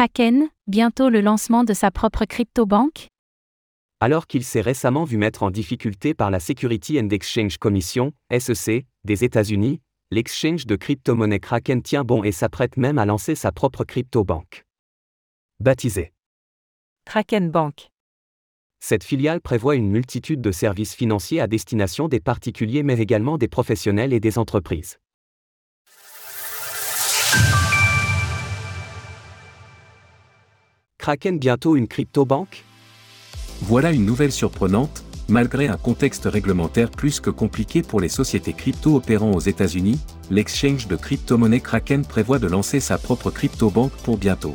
Kraken, bientôt le lancement de sa propre crypto-banque? Alors qu'il s'est récemment vu mettre en difficulté par la Security and Exchange Commission, SEC, des États-Unis, l'exchange de crypto-monnaie Kraken tient bon et s'apprête même à lancer sa propre crypto-banque. Baptisée Kraken Bank. Cette filiale prévoit une multitude de services financiers à destination des particuliers mais également des professionnels et des entreprises. Kraken bientôt une crypto-banque? Voilà une nouvelle surprenante, malgré un contexte réglementaire plus que compliqué pour les sociétés crypto opérant aux États-Unis, l'exchange de crypto-monnaie Kraken prévoit de lancer sa propre crypto-banque pour bientôt.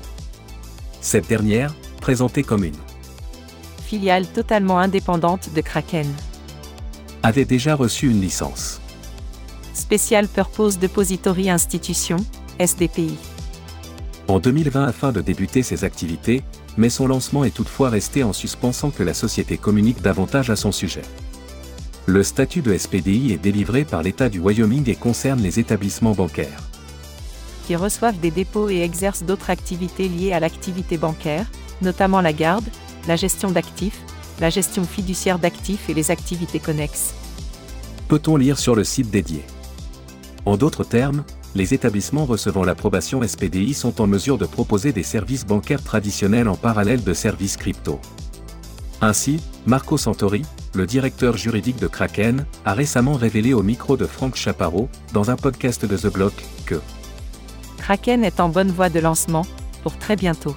Cette dernière, présentée comme une Filiale totalement indépendante de Kraken. avait déjà reçu une licence. Special Purpose Depository Institution, SDPI. En 2020 afin de débuter ses activités, mais son lancement est toutefois resté en suspens sans que la société communique davantage à son sujet. Le statut de SPDI est délivré par l'État du Wyoming et concerne les établissements bancaires. qui reçoivent des dépôts et exercent d'autres activités liées à l'activité bancaire, notamment la garde, la gestion d'actifs, la gestion fiduciaire d'actifs et les activités connexes. Peut-on lire sur le site dédié? En d'autres termes, les établissements recevant l'approbation SPDI sont en mesure de proposer des services bancaires traditionnels en parallèle de services crypto. Ainsi, Marco Santori, le directeur juridique de Kraken, a récemment révélé au micro de Frank Chaparro, dans un podcast de The Block, que Kraken est en bonne voie de lancement, pour très bientôt.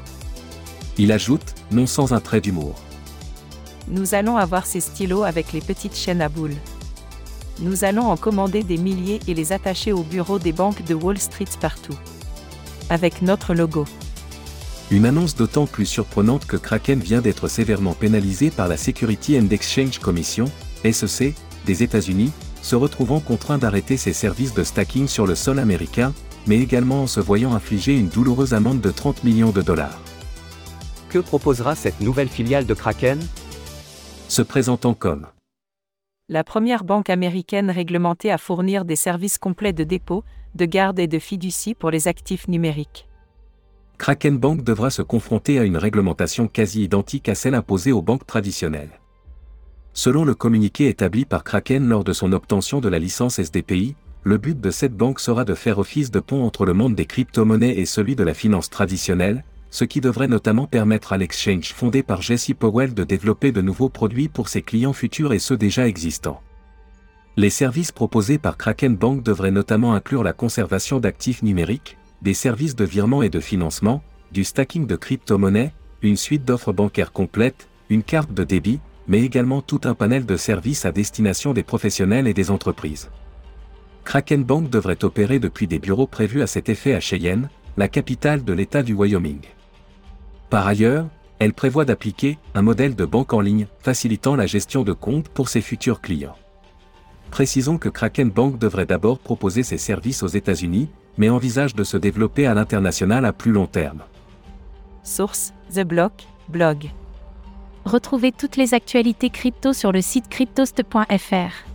Il ajoute, non sans un trait d'humour. Nous allons avoir ces stylos avec les petites chaînes à boules. Nous allons en commander des milliers et les attacher au bureau des banques de Wall Street partout. Avec notre logo. Une annonce d'autant plus surprenante que Kraken vient d'être sévèrement pénalisé par la Security and Exchange Commission, SEC, des États-Unis, se retrouvant contraint d'arrêter ses services de stacking sur le sol américain, mais également en se voyant infliger une douloureuse amende de 30 millions de dollars. Que proposera cette nouvelle filiale de Kraken? Se présentant comme La première banque américaine réglementée à fournir des services complets de dépôt, de garde et de fiducie pour les actifs numériques. Kraken Bank devra se confronter à une réglementation quasi identique à celle imposée aux banques traditionnelles. Selon le communiqué établi par Kraken lors de son obtention de la licence SDPI, le but de cette banque sera de faire office de pont entre le monde des crypto-monnaies et celui de la finance traditionnelle, ce qui devrait notamment permettre à l'exchange fondé par Jesse Powell de développer de nouveaux produits pour ses clients futurs et ceux déjà existants. Les services proposés par Kraken Bank devraient notamment inclure la conservation d'actifs numériques, des services de virement et de financement, du stacking de crypto-monnaies, une suite d'offres bancaires complètes, une carte de débit, mais également tout un panel de services à destination des professionnels et des entreprises. Kraken Bank devrait opérer depuis des bureaux prévus à cet effet à Cheyenne, la capitale de l'État du Wyoming. Par ailleurs, elle prévoit d'appliquer un modèle de banque en ligne facilitant la gestion de comptes pour ses futurs clients. Précisons que Kraken Bank devrait d'abord proposer ses services aux États-Unis, mais envisage de se développer à l'international à plus long terme. Source The Block, blog. Retrouvez toutes les actualités crypto sur le site cryptost.fr.